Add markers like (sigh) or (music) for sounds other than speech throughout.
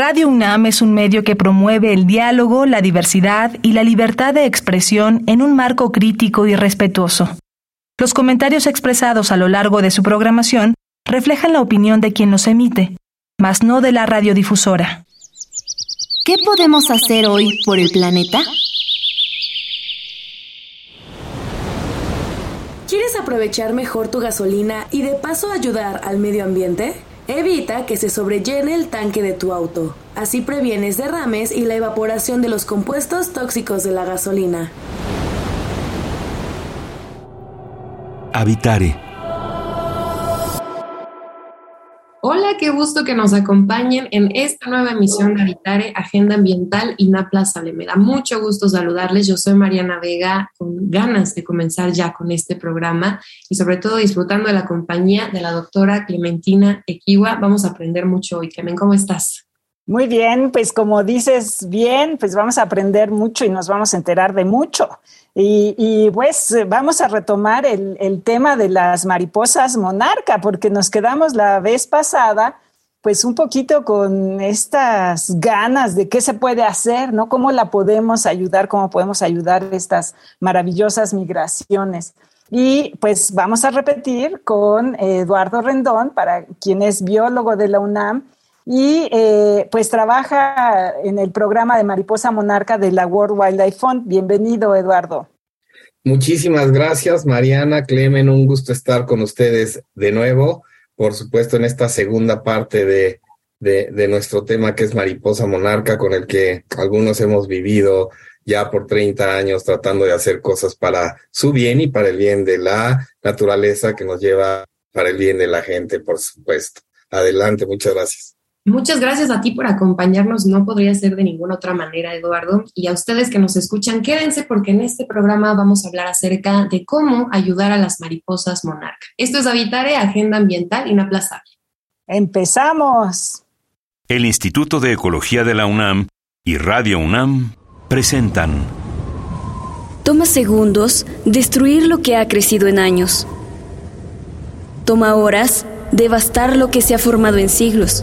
Radio UNAM es un medio que promueve el diálogo, la diversidad y la libertad de expresión en un marco crítico y respetuoso. Los comentarios expresados a lo largo de su programación reflejan la opinión de quien los emite, mas no de la radiodifusora. ¿Qué podemos hacer hoy por el planeta? ¿Quieres aprovechar mejor tu gasolina y de paso ayudar al medio ambiente? Evita que se sobrellene el tanque de tu auto. Así previenes derrames y la evaporación de los compuestos tóxicos de la gasolina. Habitare Hola, qué gusto que nos acompañen en esta nueva emisión de Habitare, Agenda Ambiental y Sale. Me da mucho gusto saludarles. Yo soy Mariana Vega, con ganas de comenzar ya con este programa y sobre todo disfrutando de la compañía de la doctora Clementina Equiwa. Vamos a aprender mucho hoy. Clemen, ¿cómo estás? Muy bien, pues como dices bien, pues vamos a aprender mucho y nos vamos a enterar de mucho. Y, pues vamos a retomar el, el, tema de las mariposas monarca, porque nos quedamos la vez pasada, pues un poquito con estas ganas de qué se puede hacer, ¿no? ¿Cómo la podemos ayudar? ¿Cómo podemos ayudar estas maravillosas migraciones? Y pues vamos a repetir con Eduardo Rendón, para quien es biólogo de la UNAM y eh, pues trabaja en el programa de Mariposa Monarca de la World Wildlife Fund. Bienvenido, Eduardo. Muchísimas gracias, Mariana, Clemen, un gusto estar con ustedes de nuevo, por supuesto, en esta segunda parte de, de, nuestro tema que es Mariposa Monarca, con el que algunos hemos vivido ya por 30 años tratando de hacer cosas para su bien y para el bien de la naturaleza que nos lleva para el bien de la gente, por supuesto. Adelante, muchas gracias. Muchas gracias a ti por acompañarnos. No podría ser de ninguna otra manera, Eduardo. Y a ustedes que nos escuchan, quédense porque en este programa vamos a hablar acerca de cómo ayudar a las mariposas monarca. Esto es Habitare, Agenda Ambiental Inaplazable. Empezamos. El Instituto de Ecología de la UNAM y Radio UNAM presentan. Toma segundos destruir lo que ha crecido en años. Toma horas devastar lo que se ha formado en siglos.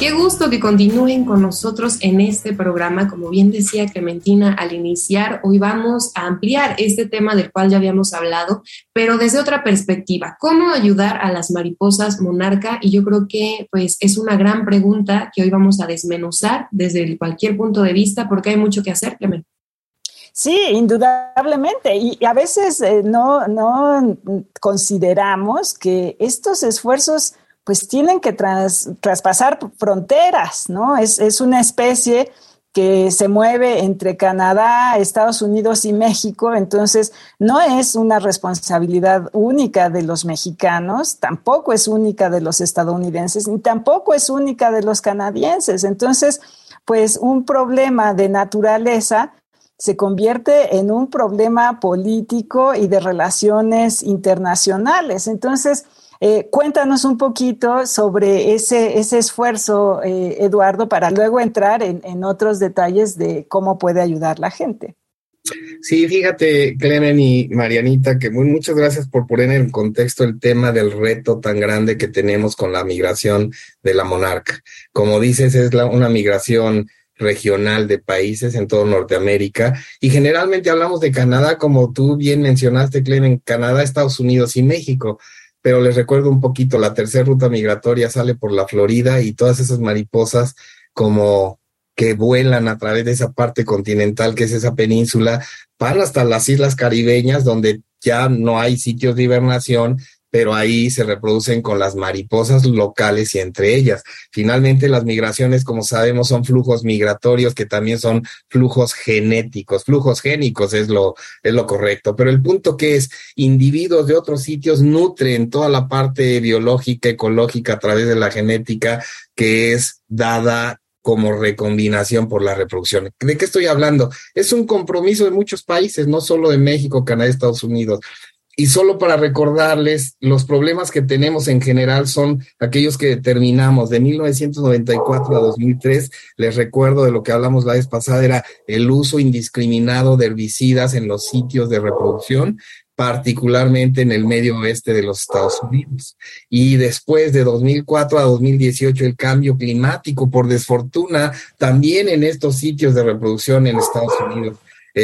Qué gusto que continúen con nosotros en este programa. Como bien decía Clementina al iniciar, hoy vamos a ampliar este tema del cual ya habíamos hablado, pero desde otra perspectiva. ¿Cómo ayudar a las mariposas monarca? Y yo creo que pues es una gran pregunta que hoy vamos a desmenuzar desde cualquier punto de vista porque hay mucho que hacer, Clementina. Sí, indudablemente. Y a veces eh, no, no consideramos que estos esfuerzos pues tienen que traspasar fronteras, ¿no? Es, una especie que se mueve entre Canadá, Estados Unidos y México, entonces no es una responsabilidad única de los mexicanos, tampoco es única de los estadounidenses, ni tampoco es única de los canadienses. Entonces, pues un problema de naturaleza se convierte en un problema político y de relaciones internacionales. Entonces, eh, cuéntanos un poquito sobre ese, ese esfuerzo, eh, Eduardo, para luego entrar en, en, otros detalles de cómo puede ayudar la gente. Sí, fíjate, Clemen y Marianita, que muchas gracias por poner en contexto el tema del reto tan grande que tenemos con la migración de la monarca. Como dices, es la, una migración regional de países en todo Norteamérica y generalmente hablamos de Canadá, como tú bien mencionaste, Clemen, Canadá, Estados Unidos y México pero les recuerdo un poquito, la tercera ruta migratoria sale por la Florida y todas esas mariposas como que vuelan a través de esa parte continental que es esa península, van hasta las islas caribeñas donde ya no hay sitios de hibernación, pero ahí se reproducen con las mariposas locales y entre ellas. Finalmente, las migraciones, como sabemos, son flujos migratorios que también son flujos genéticos, flujos génicos es lo, es lo correcto. Pero el punto que es, individuos de otros sitios nutren toda la parte biológica, ecológica a través de la genética que es dada como recombinación por la reproducción. ¿De qué estoy hablando? Es un compromiso de muchos países, no solo de México, Canadá, Estados Unidos y solo para recordarles, los problemas que tenemos en general son aquellos que determinamos de 1994 a 2003. Les recuerdo de lo que hablamos la vez pasada, era el uso indiscriminado de herbicidas en los sitios de reproducción particularmente en el medio oeste de los Estados Unidos. Y después de 2004 a 2018, el cambio climático, por desfortuna, también en estos sitios de reproducción en Estados Unidos.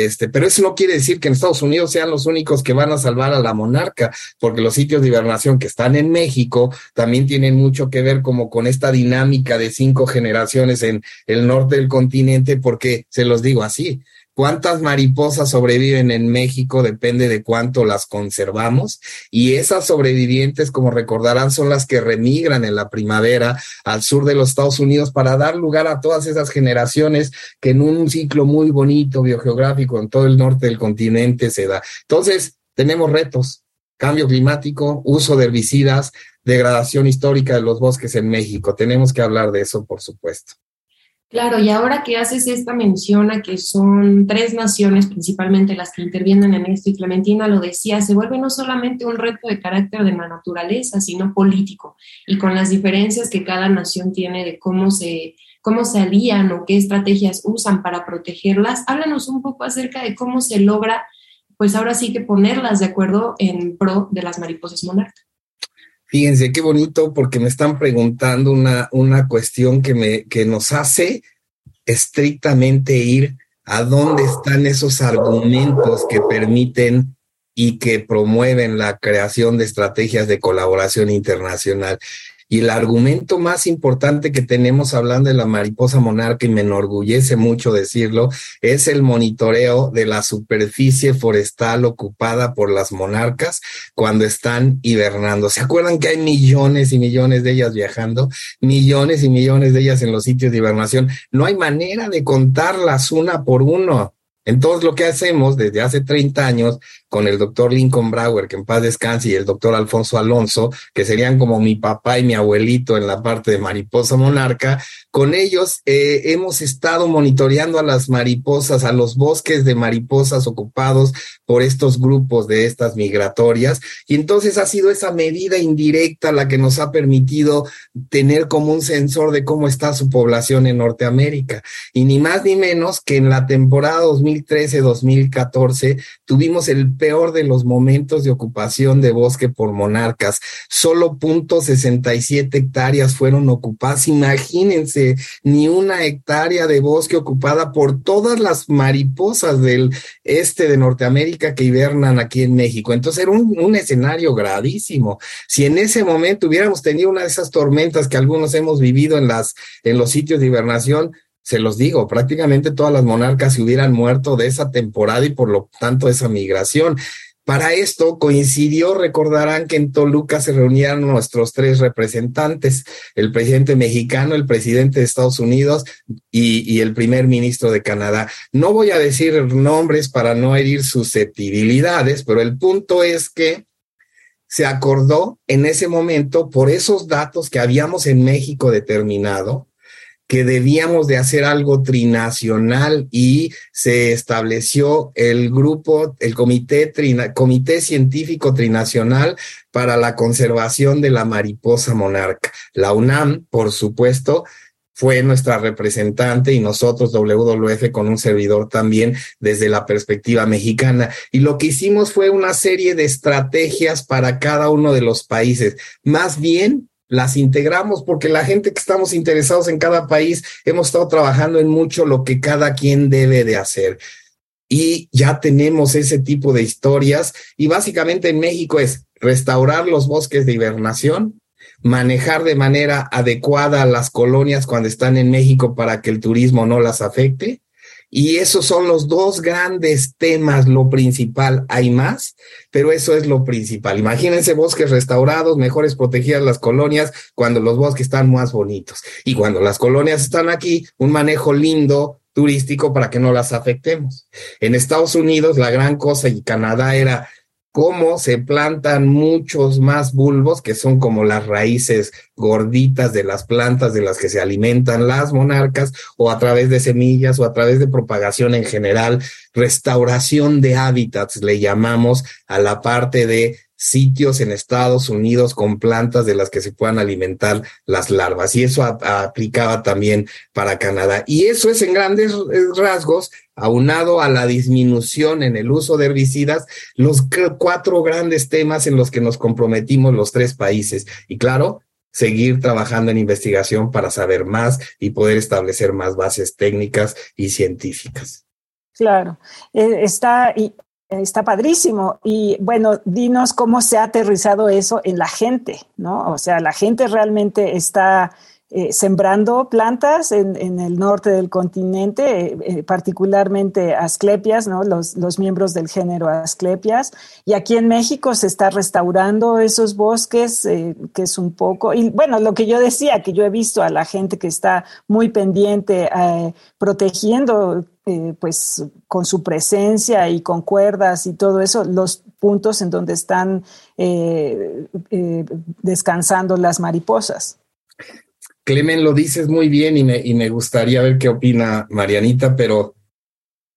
Este, pero eso no quiere decir que en Estados Unidos sean los únicos que van a salvar a la monarca, porque los sitios de hibernación que están en México también tienen mucho que ver como con esta dinámica de cinco generaciones en el norte del continente, porque se los digo así, cuántas mariposas sobreviven en México depende de cuánto las conservamos y esas sobrevivientes, como recordarán, son las que remigran en la primavera al sur de los Estados Unidos para dar lugar a todas esas generaciones que en un ciclo muy bonito biogeográfico en todo el norte del continente se da. Entonces, tenemos retos, cambio climático, uso de herbicidas, degradación histórica de los bosques en México. Tenemos que hablar de eso, por supuesto. Claro, y ahora que haces esta mención a que son tres naciones principalmente las que intervienen en esto, y Clementina lo decía, se vuelve no solamente un reto de carácter de la naturaleza, sino político, y con las diferencias que cada nación tiene de cómo se, cómo se alían o qué estrategias usan para protegerlas, háblanos un poco acerca de cómo se logra, pues ahora sí que ponerlas de acuerdo en pro de las mariposas monarcas. Fíjense qué bonito porque me están preguntando una, una cuestión que, me, que nos hace estrictamente ir a dónde están esos argumentos que permiten y que promueven la creación de estrategias de colaboración internacional. Y el argumento más importante que tenemos hablando de la mariposa monarca, y me enorgullece mucho decirlo, es el monitoreo de la superficie forestal ocupada por las monarcas cuando están hibernando. ¿Se acuerdan que hay millones y millones de ellas viajando? Millones y millones de ellas en los sitios de hibernación. No hay manera de contarlas una por uno. Entonces, lo que hacemos desde hace 30 años con el doctor Lincoln Brower, que en paz descanse, y el doctor Alfonso Alonso, que serían como mi papá y mi abuelito en la parte de mariposa monarca, con ellos eh, hemos estado monitoreando a las mariposas, a los bosques de mariposas ocupados por estos grupos de estas migratorias, y entonces ha sido esa medida indirecta la que nos ha permitido tener como un sensor de cómo está su población en Norteamérica. Y ni más ni menos que en la temporada 2013-2014 tuvimos el peor de los momentos de ocupación de bosque por monarcas. Solo punto 67 hectáreas fueron ocupadas. Imagínense, ni una hectárea de bosque ocupada por todas las mariposas del este de Norteamérica que hibernan aquí en México. Entonces era un, un escenario gravísimo. Si en ese momento hubiéramos tenido una de esas tormentas que algunos hemos vivido en las, en los sitios de hibernación, se los digo, prácticamente todas las monarcas se hubieran muerto de esa temporada y por lo tanto esa migración. Para esto coincidió, recordarán que en Toluca se reunían nuestros tres representantes, el presidente mexicano, el presidente de Estados Unidos y, y, el primer ministro de Canadá. No voy a decir nombres para no herir susceptibilidades, pero el punto es que se acordó en ese momento por esos datos que habíamos en México determinado, que debíamos de hacer algo trinacional y se estableció el grupo, el comité, comité científico trinacional para la conservación de la mariposa monarca. La UNAM, por supuesto, fue nuestra representante y nosotros WWF con un servidor también desde la perspectiva mexicana. Y lo que hicimos fue una serie de estrategias para cada uno de los países. Más bien las integramos porque la gente que estamos interesados en cada país hemos estado trabajando en mucho lo que cada quien debe de hacer. Y ya tenemos ese tipo de historias y básicamente en México es restaurar los bosques de hibernación, manejar de manera adecuada las colonias cuando están en México para que el turismo no las afecte y esos son los dos grandes temas, lo principal. Hay más, pero eso es lo principal. Imagínense bosques restaurados, mejores protegidas las colonias cuando los bosques están más bonitos. Y cuando las colonias están aquí, un manejo lindo turístico para que no las afectemos. En Estados Unidos, la gran cosa y Canadá era cómo se plantan muchos más bulbos, que son como las raíces gorditas de las plantas de las que se alimentan las monarcas, o a través de semillas, o a través de propagación en general, restauración de hábitats, le llamamos a la parte de sitios en Estados Unidos con plantas de las que se puedan alimentar las larvas. Y eso aplicaba también para Canadá. Y eso es en grandes rasgos, aunado a la disminución en el uso de herbicidas, los cuatro grandes temas en los que nos comprometimos los tres países. Y claro, seguir trabajando en investigación para saber más y poder establecer más bases técnicas y científicas. Claro, eh, está, Está padrísimo. Y bueno, dinos cómo se ha aterrizado eso en la gente, ¿no? O sea, la gente realmente está eh, sembrando plantas en, el norte del continente, eh, eh, particularmente asclepias, ¿no? Los, miembros del género asclepias. Y aquí en México se está restaurando esos bosques, que es un poco, y bueno, lo que yo decía, que yo he visto a la gente que está muy pendiente, protegiendo pues con su presencia y con cuerdas y todo eso, los puntos en donde están descansando las mariposas. Clemen, lo dices muy bien y me, y me gustaría ver qué opina Marianita, pero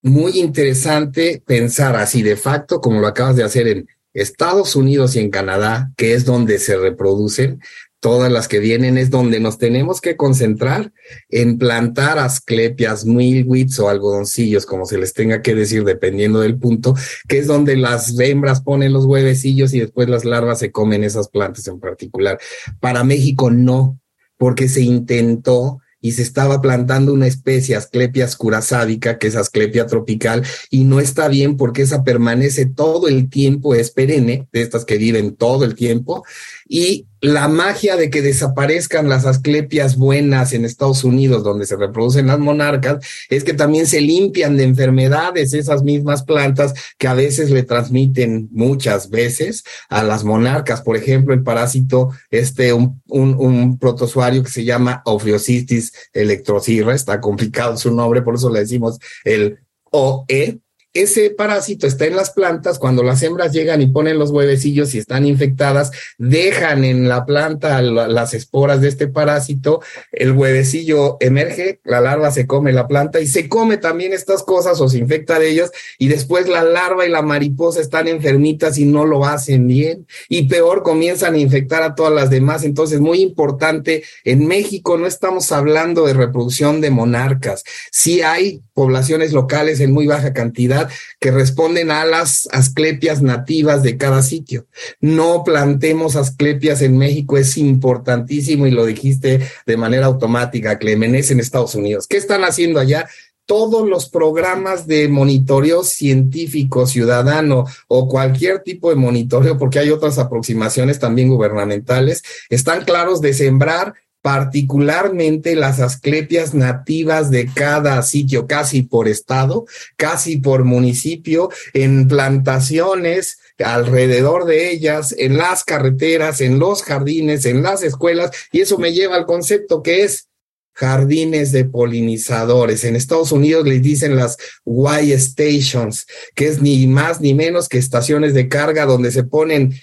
muy interesante pensar así de facto, como lo acabas de hacer en Estados Unidos y en Canadá, que es donde se reproducen, todas las que vienen, es donde nos tenemos que concentrar en plantar asclepias, milwits o algodoncillos, como se les tenga que decir, dependiendo del punto, que es donde las hembras ponen los huevecillos y después las larvas se comen esas plantas en particular. Para México no, porque se intentó y se estaba plantando una especie Asclepias curasádica, que es Asclepia tropical, y no está bien porque esa permanece todo el tiempo, es perenne, de estas que viven todo el tiempo, y la magia de que desaparezcan las asclepias buenas en Estados Unidos, donde se reproducen las monarcas, es que también se limpian de enfermedades esas mismas plantas que a veces le transmiten muchas veces a las monarcas. Por ejemplo, el parásito, este, un, un, un protozoario que se llama Ophiocystis electrocirra, está complicado su nombre, por eso le decimos el OE, ese parásito está en las plantas, cuando las hembras llegan y ponen los huevecillos y están infectadas, dejan en la planta las esporas de este parásito, el huevecillo emerge, la larva se come la planta y se come también estas cosas o se infecta de ellas y después la larva y la mariposa están enfermitas y no lo hacen bien y peor comienzan a infectar a todas las demás. Entonces, muy importante, en México no estamos hablando de reproducción de monarcas, sí hay poblaciones locales en muy baja cantidad que responden a las asclepias nativas de cada sitio. No plantemos asclepias en México, es importantísimo y lo dijiste de manera automática, Clemenés en Estados Unidos. ¿Qué están haciendo allá? todos los programas de monitoreo científico ciudadano o cualquier tipo de monitoreo, porque hay otras aproximaciones también gubernamentales, están claros de sembrar particularmente las asclepias nativas de cada sitio, casi por estado, casi por municipio, en plantaciones alrededor de ellas, en las carreteras, en los jardines, en las escuelas, y eso me lleva al concepto que es jardines de polinizadores. En Estados Unidos les dicen las Y stations, que es ni más ni menos que estaciones de carga donde se ponen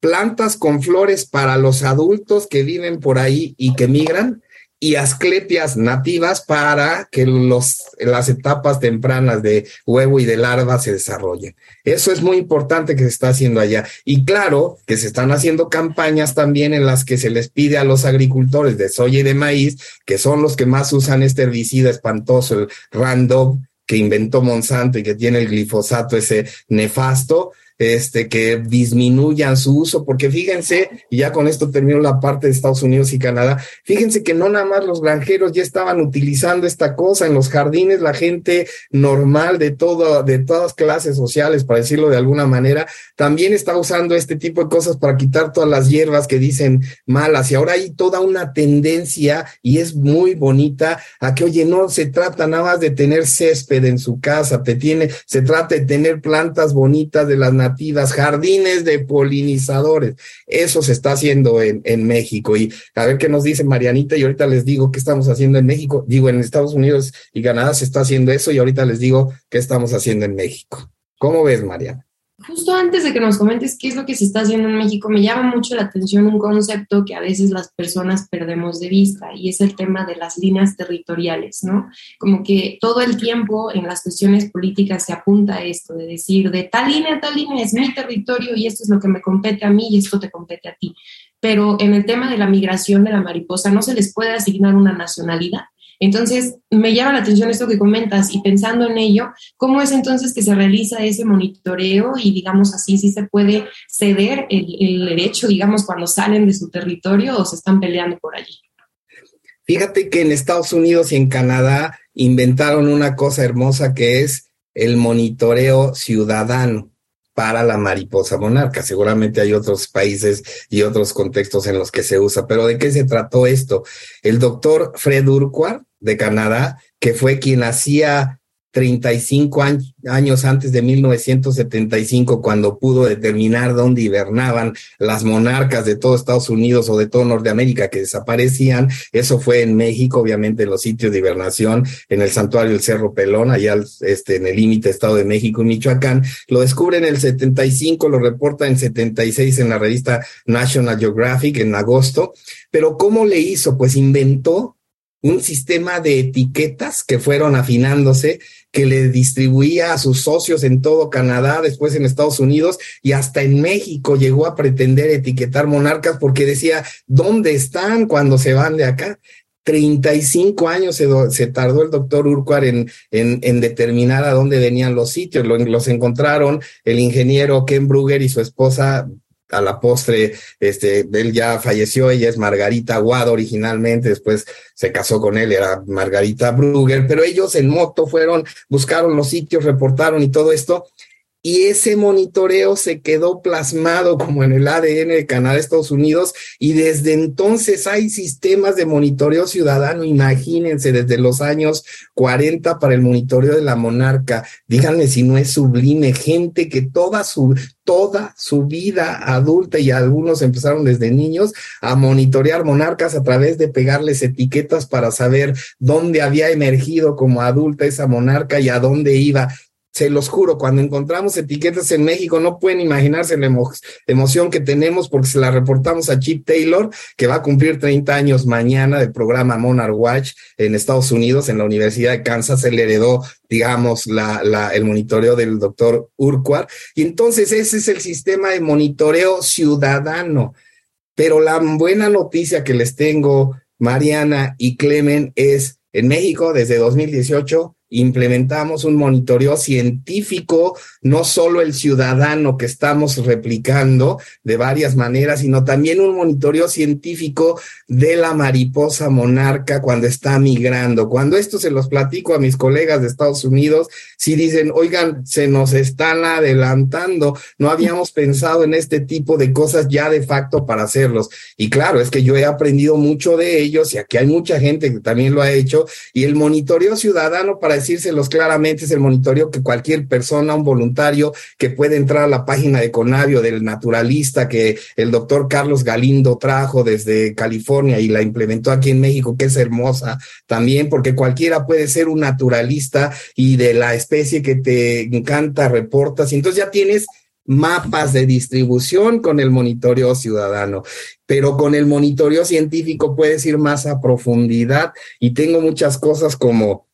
plantas con flores para los adultos que viven por ahí y que migran y asclepias nativas para que los, las etapas tempranas de huevo y de larva se desarrollen. Eso es muy importante que se está haciendo allá. Y claro que se están haciendo campañas también en las que se les pide a los agricultores de soya y de maíz, que son los que más usan este herbicida espantoso, el Roundup, que inventó Monsanto y que tiene el glifosato ese nefasto, este, que disminuyan su uso, porque fíjense, y ya con esto termino la parte de Estados Unidos y Canadá, fíjense que no nada más los granjeros ya estaban utilizando esta cosa en los jardines, la gente normal de todo, de todas clases sociales, para decirlo de alguna manera, también está usando este tipo de cosas para quitar todas las hierbas que dicen malas, y ahora hay toda una tendencia, y es muy bonita, a que, oye, no se trata nada más de tener césped en su casa, te tiene, se trata de tener plantas bonitas de las jardines de polinizadores. Eso se está haciendo en, en México. Y a ver qué nos dice Marianita y ahorita les digo qué estamos haciendo en México. Digo, en Estados Unidos y Canadá se está haciendo eso y ahorita les digo qué estamos haciendo en México. ¿Cómo ves, Mariana? Justo antes de que nos comentes qué es lo que se está haciendo en México, me llama mucho la atención un concepto que a veces las personas perdemos de vista y es el tema de las líneas territoriales, ¿no? Como que todo el tiempo en las cuestiones políticas se apunta a esto, de decir, de tal línea tal línea es mi territorio y esto es lo que me compete a mí y esto te compete a ti. Pero en el tema de la migración de la mariposa no se les puede asignar una nacionalidad entonces, me llama la atención esto que comentas y pensando en ello, ¿cómo es entonces que se realiza ese monitoreo y digamos así, si se puede ceder el, derecho, digamos, cuando salen de su territorio o se están peleando por allí? Fíjate que en Estados Unidos y en Canadá inventaron una cosa hermosa que es el monitoreo ciudadano para la mariposa monarca. Seguramente hay otros países y otros contextos en los que se usa, pero ¿de qué se trató esto? El doctor Fred Urquhart de Canadá, que fue quien hacía 35 años antes de 1975, cuando pudo determinar dónde hibernaban las monarcas de todo Estados Unidos o de todo Norteamérica que desaparecían. Eso fue en México, obviamente, los sitios de hibernación, en el santuario del Cerro Pelón, allá este, en el límite Estado de México y Michoacán. Lo descubre en el 75, lo reporta en 76 en la revista National Geographic en agosto. Pero ¿cómo le hizo? Pues inventó un sistema de etiquetas que fueron afinándose, que le distribuía a sus socios en todo Canadá, después en Estados Unidos y hasta en México llegó a pretender etiquetar monarcas porque decía, ¿dónde están cuando se van de acá? 35 años se, tardó el doctor Urquhart en, determinar a dónde venían los sitios. los encontraron el ingeniero Ken Brugger y su esposa a la postre, este, él ya falleció, ella es Margarita Aguado originalmente, después se casó con él, era Margarita Brugger, pero ellos en moto fueron, buscaron los sitios, reportaron y todo esto, y ese monitoreo se quedó plasmado como en el ADN de Canadá, Estados Unidos, y desde entonces hay sistemas de monitoreo ciudadano, imagínense, desde los años 40 para el monitoreo de la monarca. Díganme si no es sublime, gente que toda su, toda su vida adulta y algunos empezaron desde niños a monitorear monarcas a través de pegarles etiquetas para saber dónde había emergido como adulta esa monarca y a dónde iba se los juro, cuando encontramos etiquetas en México, no pueden imaginarse la emoción que tenemos porque se la reportamos a Chip Taylor, que va a cumplir 30 años mañana del programa Monarch Watch en Estados Unidos, en la Universidad de Kansas. Él heredó, digamos, la, la, el monitoreo del doctor Urquhart. Y entonces ese es el sistema de monitoreo ciudadano. Pero la buena noticia que les tengo, Mariana y Clemen, es en México desde 2018 implementamos un monitoreo científico, no solo el ciudadano que estamos replicando de varias maneras, sino también un monitoreo científico de la mariposa monarca cuando está migrando. Cuando esto se los platico a mis colegas de Estados Unidos, si dicen, oigan, se nos están adelantando, no habíamos pensado en este tipo de cosas ya de facto para hacerlos. Y claro, es que yo he aprendido mucho de ellos y aquí hay mucha gente que también lo ha hecho y el monitoreo ciudadano para decírselos claramente, es el monitoreo que cualquier persona, un voluntario que puede entrar a la página de Conavio del naturalista que el doctor Carlos Galindo trajo desde California y la implementó aquí en México, que es hermosa también, porque cualquiera puede ser un naturalista y de la especie que te encanta reportas, y entonces ya tienes mapas de distribución con el monitoreo ciudadano, pero con el monitoreo científico puedes ir más a profundidad y tengo muchas cosas como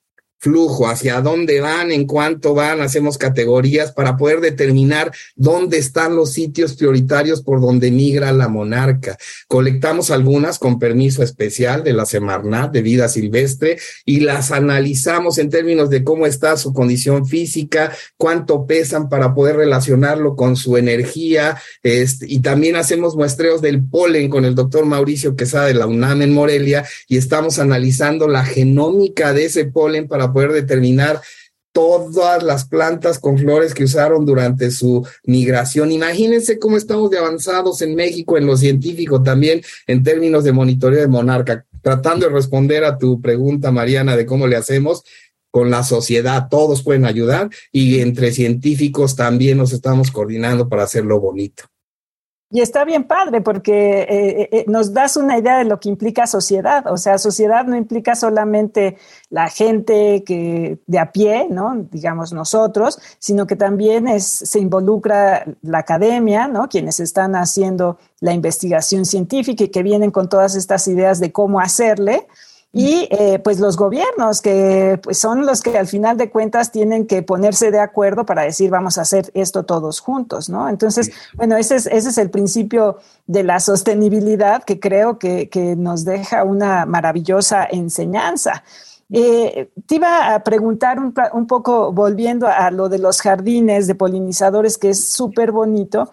flujo, hacia dónde van, en cuánto van, hacemos categorías para poder determinar dónde están los sitios prioritarios por donde migra la monarca. Colectamos algunas con permiso especial de la Semarnat de vida silvestre y las analizamos en términos de cómo está su condición física, cuánto pesan para poder relacionarlo con su energía, este, y también hacemos muestreos del polen con el doctor Mauricio Quesada de la UNAM en Morelia y estamos analizando la genómica de ese polen para poder determinar todas las plantas con flores que usaron durante su migración. Imagínense cómo estamos de avanzados en México, en lo científico también, en términos de monitoreo de monarca. Tratando de responder a tu pregunta, Mariana, de cómo le hacemos, con la sociedad, todos pueden ayudar y entre científicos también nos estamos coordinando para hacerlo bonito. Y está bien padre porque eh, eh, nos das una idea de lo que implica sociedad. O sea, sociedad no implica solamente la gente que de a pie, ¿no? Digamos nosotros, sino que también se involucra la academia, ¿no? Quienes están haciendo la investigación científica y que vienen con todas estas ideas de cómo hacerle y eh, pues los gobiernos que pues son los que al final de cuentas tienen que ponerse de acuerdo para decir vamos a hacer esto todos juntos, ¿no? Entonces, bueno, ese es, ese es el principio de la sostenibilidad que creo que, que nos deja una maravillosa enseñanza. Eh, te iba a preguntar un, un, poco, volviendo a lo de los jardines de polinizadores, que es súper bonito.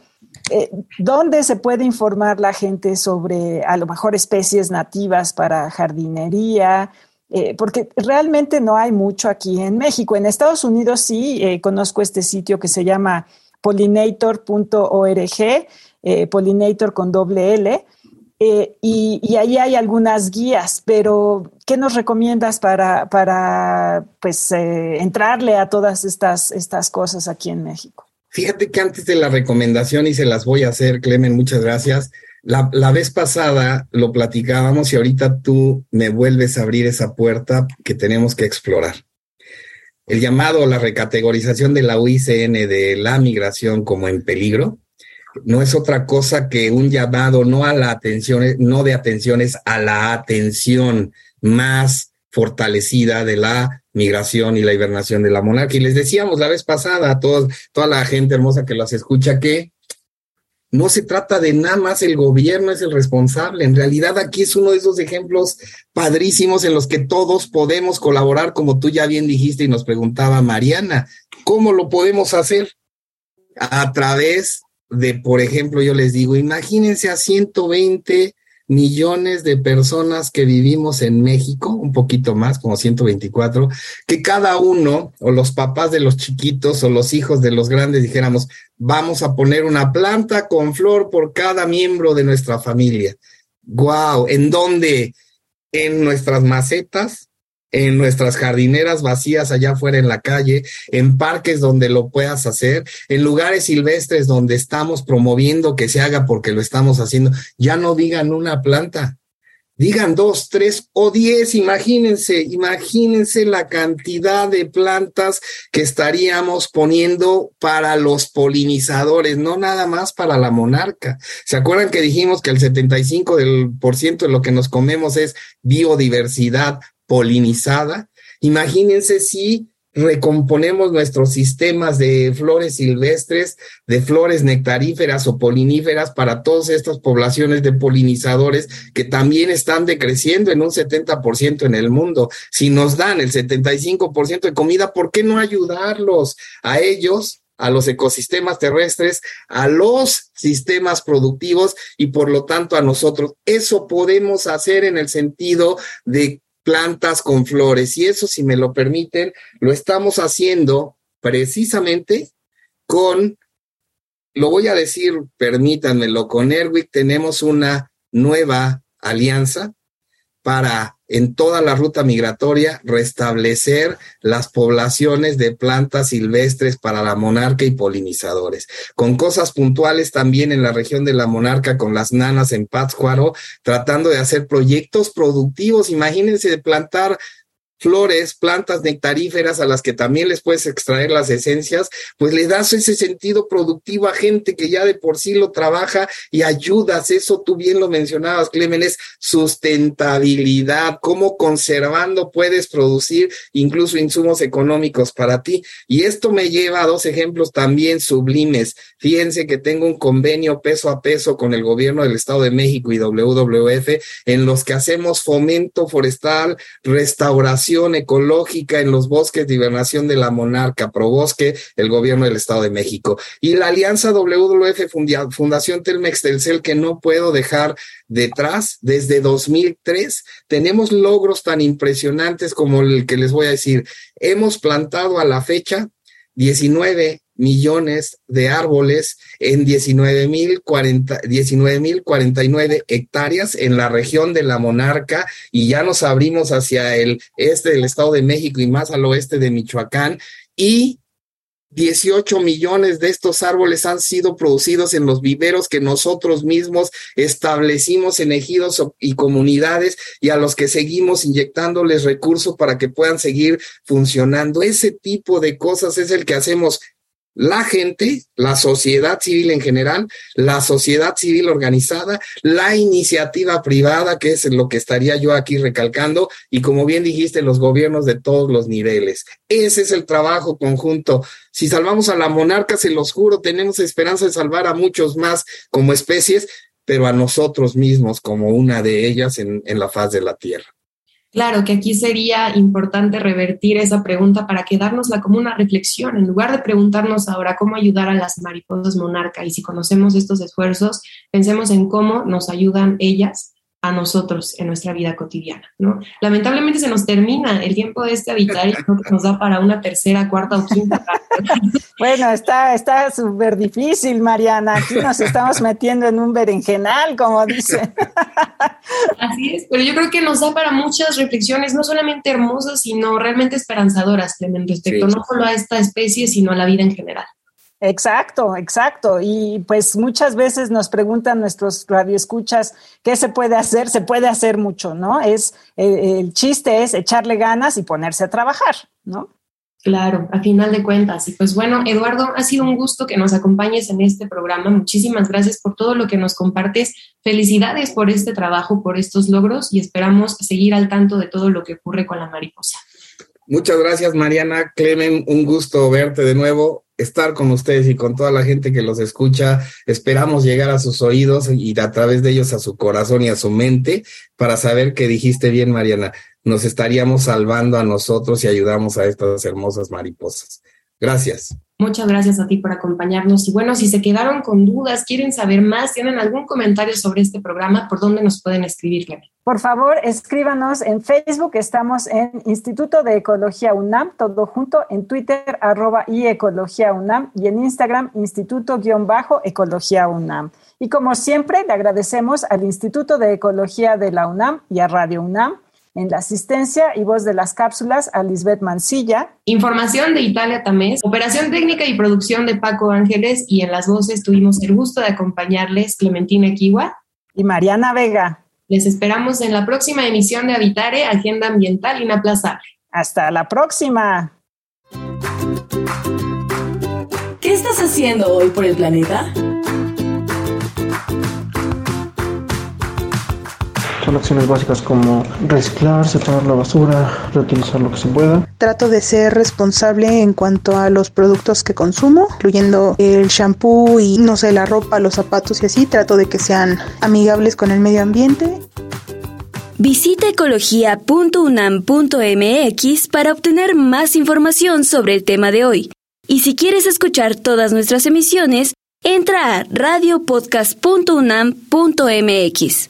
Eh, ¿Dónde se puede informar la gente sobre a lo mejor especies nativas para jardinería? Eh, porque realmente no hay mucho aquí en México. En Estados Unidos sí, eh, conozco este sitio que se llama pollinator.org, pollinator con doble L, y, ahí hay algunas guías, pero ¿qué nos recomiendas para, para pues, entrarle a todas estas, estas cosas aquí en México? Fíjate que antes de la recomendación, y se las voy a hacer, Clemen, muchas gracias. La, la, vez pasada lo platicábamos y ahorita tú me vuelves a abrir esa puerta que tenemos que explorar. El llamado la recategorización de la UICN de la migración como en peligro no es otra cosa que un llamado no a la atención, no de atenciones, a la atención más fortalecida de la migración y la hibernación de la monarquía. Y les decíamos la vez pasada a todos, toda la gente hermosa que las escucha que no se trata de nada más el gobierno es el responsable. En realidad aquí es uno de esos ejemplos padrísimos en los que todos podemos colaborar, como tú ya bien dijiste y nos preguntaba Mariana, ¿cómo lo podemos hacer? A través de, por ejemplo, yo les digo, imagínense a 120 millones de personas que vivimos en México, un poquito más, como 124, que cada uno, o los papás de los chiquitos o los hijos de los grandes, dijéramos, vamos a poner una planta con flor por cada miembro de nuestra familia. ¡Guau! ¿En dónde? En nuestras macetas, en nuestras jardineras vacías allá afuera en la calle, en parques donde lo puedas hacer, en lugares silvestres donde estamos promoviendo que se haga porque lo estamos haciendo. Ya no digan una planta, digan dos, tres o diez, imagínense, imagínense la cantidad de plantas que estaríamos poniendo para los polinizadores, no nada más para la monarca. ¿Se acuerdan que dijimos que el 75% del por ciento de lo que nos comemos es biodiversidad polinizada. Imagínense si recomponemos nuestros sistemas de flores silvestres, de flores nectaríferas o poliníferas para todas estas poblaciones de polinizadores que también están decreciendo en un 70% en el mundo. Si nos dan el 75% de comida, ¿por qué no ayudarlos a ellos? a los ecosistemas terrestres, a los sistemas productivos y por lo tanto a nosotros. Eso podemos hacer en el sentido de plantas con flores. Y eso, si me lo permiten, lo estamos haciendo precisamente con, lo voy a decir, permítanmelo, con Erwick tenemos una nueva alianza para en toda la ruta migratoria restablecer las poblaciones de plantas silvestres para la monarca y polinizadores, con cosas puntuales también en la región de la monarca con las nanas en Pátzcuaro, tratando de hacer proyectos productivos, imagínense de plantar flores, plantas nectaríferas a las que también les puedes extraer las esencias, pues le das ese sentido productivo a gente que ya de por sí lo trabaja y ayudas. Eso tú bien lo mencionabas, Clemen, es sustentabilidad, cómo conservando puedes producir incluso insumos económicos para ti. Y esto me lleva a dos ejemplos también sublimes. Fíjense que tengo un convenio peso a peso con el gobierno del Estado de México y WWF en los que hacemos fomento forestal, restauración, ecológica en los bosques de hibernación de la monarca, Probosque, el gobierno del Estado de México. Y la alianza WWF Fundación Telmex Telcel, que no puedo dejar detrás, desde 2003, tenemos logros tan impresionantes como el que les voy a decir. Hemos plantado a la fecha 19 millones de árboles en 19 mil 49 hectáreas en la región de la Monarca y ya nos abrimos hacia el este del Estado de México y más al oeste de Michoacán y 18 millones de estos árboles han sido producidos en los viveros que nosotros mismos establecimos en ejidos y comunidades y a los que seguimos inyectándoles recursos para que puedan seguir funcionando. Ese tipo de cosas es el que hacemos la gente, la sociedad civil en general, la sociedad civil organizada, la iniciativa privada, que es lo que estaría yo aquí recalcando, y como bien dijiste, los gobiernos de todos los niveles. Ese es el trabajo conjunto. Si salvamos a la monarca, se los juro, tenemos esperanza de salvar a muchos más como especies, pero a nosotros mismos como una de ellas en, la faz de la Tierra. Claro que aquí sería importante revertir esa pregunta para quedárnosla como una reflexión, en lugar de preguntarnos ahora cómo ayudar a las mariposas monarca y si conocemos estos esfuerzos, pensemos en cómo nos ayudan ellas a nosotros en nuestra vida cotidiana, ¿no? Lamentablemente se nos termina el tiempo de este habitar y nos da para una tercera, cuarta o quinta (laughs) Bueno, está está súper difícil, Mariana. Aquí nos estamos metiendo en un berenjenal, como dice. (laughs) Así es, pero yo creo que nos da para muchas reflexiones, no solamente hermosas, sino realmente esperanzadoras, respecto no solo a esta especie, sino a la vida en general. Exacto, exacto. Y pues muchas veces nos preguntan nuestros radioescuchas qué se puede hacer. Se puede hacer mucho, ¿no? Es eh, el chiste es echarle ganas y ponerse a trabajar, ¿no? Claro, a final de cuentas. Y pues bueno, Eduardo, ha sido un gusto que nos acompañes en este programa. Muchísimas gracias por todo lo que nos compartes. Felicidades por este trabajo, por estos logros y esperamos seguir al tanto de todo lo que ocurre con la mariposa. Muchas gracias, Mariana. Clemen, un gusto verte de nuevo, estar con ustedes y con toda la gente que los escucha. Esperamos llegar a sus oídos y a través de ellos a su corazón y a su mente para saber que dijiste bien, Mariana. Nos estaríamos salvando a nosotros y ayudamos a estas hermosas mariposas. Gracias. Muchas gracias a ti por acompañarnos. Y bueno, si se quedaron con dudas, quieren saber más, tienen algún comentario sobre este programa, ¿por dónde nos pueden escribir, Por favor, escríbanos en Facebook, estamos en Instituto de Ecología UNAM, todo junto, en Twitter, arroba y Ecología UNAM, y en Instagram, Instituto-Ecología UNAM. Y como siempre, le agradecemos al Instituto de Ecología de la UNAM y a Radio UNAM en la asistencia y voz de las cápsulas a Lisbeth Mancilla. Información de Italia Tamés, operación técnica y producción de Paco Ángeles y en las voces tuvimos el gusto de acompañarles Clementina Kiwa y Mariana Vega. Les esperamos en la próxima emisión de Habitare, Agenda Ambiental Inaplazable. Hasta la próxima. ¿Qué estás haciendo hoy por el planeta? Son acciones básicas como reciclar, separar la basura, reutilizar lo que se pueda. Trato de ser responsable en cuanto a los productos que consumo, incluyendo el shampoo y no sé, la ropa, los zapatos y así. Trato de que sean amigables con el medio ambiente. Visita ecología.unam.mx para obtener más información sobre el tema de hoy. Y si quieres escuchar todas nuestras emisiones, entra a radiopodcast.unam.mx.